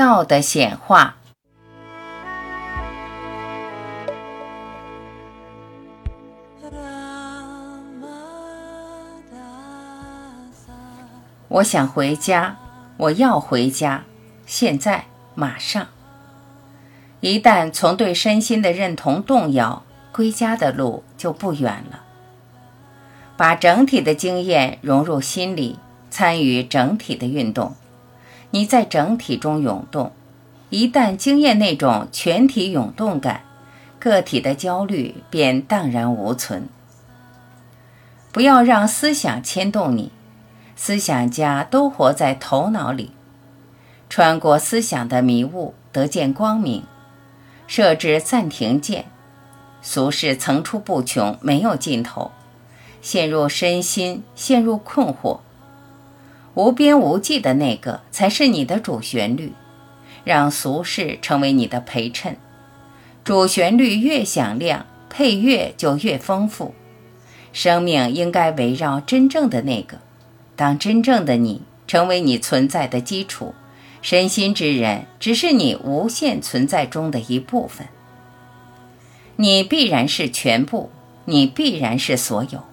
道的显化。我想回家，我要回家，现在马上。一旦从对身心的认同动摇，归家的路就不远了。把整体的经验融入心里，参与整体的运动，你在整体中涌动。一旦经验那种全体涌动感，个体的焦虑便荡然无存。不要让思想牵动你，思想家都活在头脑里，穿过思想的迷雾，得见光明。设置暂停键，俗事层出不穷，没有尽头。陷入身心，陷入困惑，无边无际的那个才是你的主旋律。让俗世成为你的陪衬，主旋律越响亮，配乐就越丰富。生命应该围绕真正的那个。当真正的你成为你存在的基础。身心之人只是你无限存在中的一部分，你必然是全部，你必然是所有。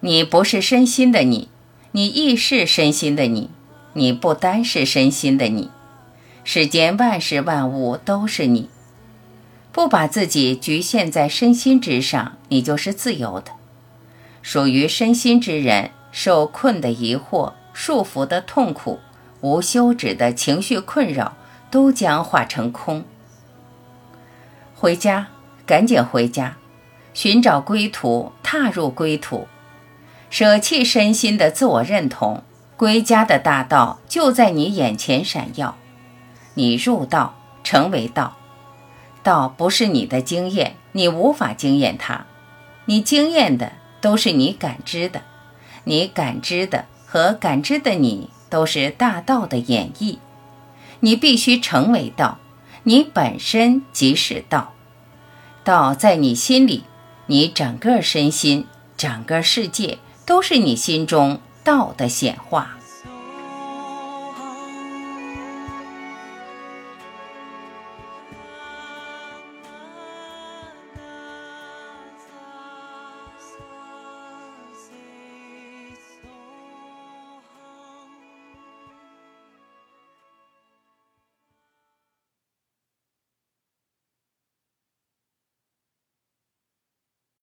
你不是身心的你，你亦是身心的你。你不单是身心的你，世间万事万物都是你。不把自己局限在身心之上，你就是自由的。属于身心之人，受困的疑惑，束缚的痛苦。无休止的情绪困扰都将化成空。回家，赶紧回家，寻找归途，踏入归途，舍弃身心的自我认同，归家的大道就在你眼前闪耀。你入道，成为道。道不是你的经验，你无法经验它。你经验的都是你感知的，你感知的和感知的你。都是大道的演绎，你必须成为道，你本身即是道，道在你心里，你整个身心、整个世界都是你心中道的显化。